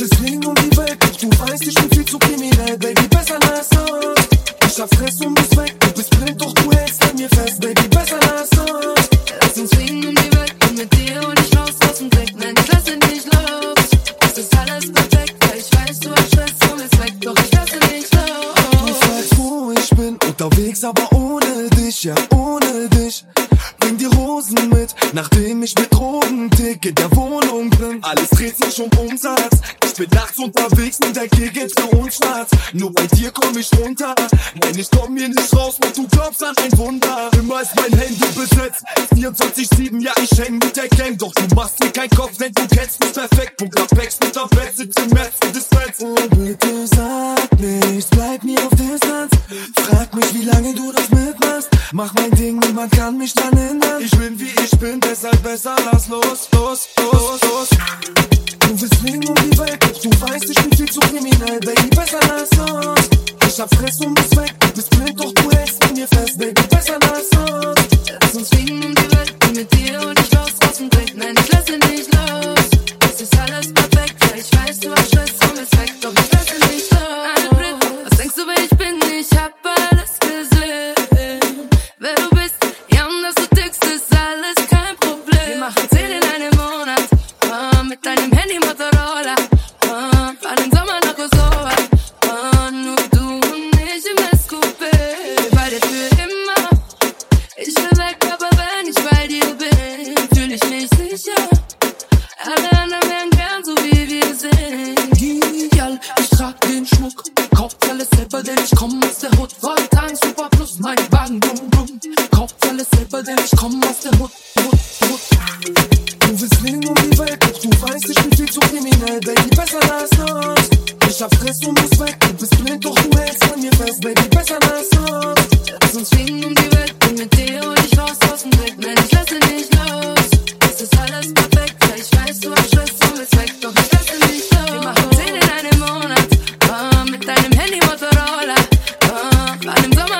Bitches fliegen um die Welt. Ich, du weißt, ich bin viel zu kriminell, Baby, besser lass uns. Ich hab Fress und bist weg. Du bist blind, doch du hältst an mir fest, Baby, besser lass uns. Lass uns fliegen um die Welt. bin mit dir und ich raus aus dem Dreck. Nein, ich lasse nicht los. Es ist alles perfekt, ja, ich weiß, du hast Stress und willst weg. Doch ich lasse nicht los. Du fragst, wo ich bin, unterwegs, aber ohne dich, ja, ohne Drogendick in der Wohnung drin. Alles dreht sich um Umsatz. Ich bin nachts unterwegs und der Gig geht für uns schwarz. Nur bei dir komm ich runter. Nein, ich komm hier nicht raus und du glaubst an ein Wunder. Immer ist mein Handy besetzt. 24-7, ja, ich häng mit der Gang. Doch du machst mir keinen Kopf, denn du kennst mich perfekt. Punkt Apex mit der Bett, sitzt im Metz und ist Fett. Oh, bitte sag nichts, bleib mir auf Distanz. Frag mich, wie lange du das mitmachst. Mach mein Ding, niemand kann mich dran hindern. Ich bin wie ich bin, deshalb besser lass los, los, los, los. Du willst fliegen um die Welt, du weißt, ich bin viel zu kriminell, Baby, besser lass uns. Ich hab Fress und bist weg, bist blind, doch du hältst an mir fest, Baby, besser lass uns. Lass uns fliegen um die Welt, bin mit dir und ich raus aus dem Dreck. Nein, ich lasse nicht los. Alle anderen wären gern so wie wir sind. Girl, ich trag den Schmuck, kauf alles selber, denn ich komm aus der Hut. Wollte ein Super Plus, mein Wagen, bum, bum. Kauf alles selber, denn ich komm aus der Hut, Hut, Hut. Du willst fliegen um die Welt, doch du weißt, ich bin viel zu kriminell, Baby, besser lass uns. Ich hab Fress und muss weg, du bist blind, doch du hältst an mir fest, Baby, besser lass uns. Lass uns Motorola. Uh, my.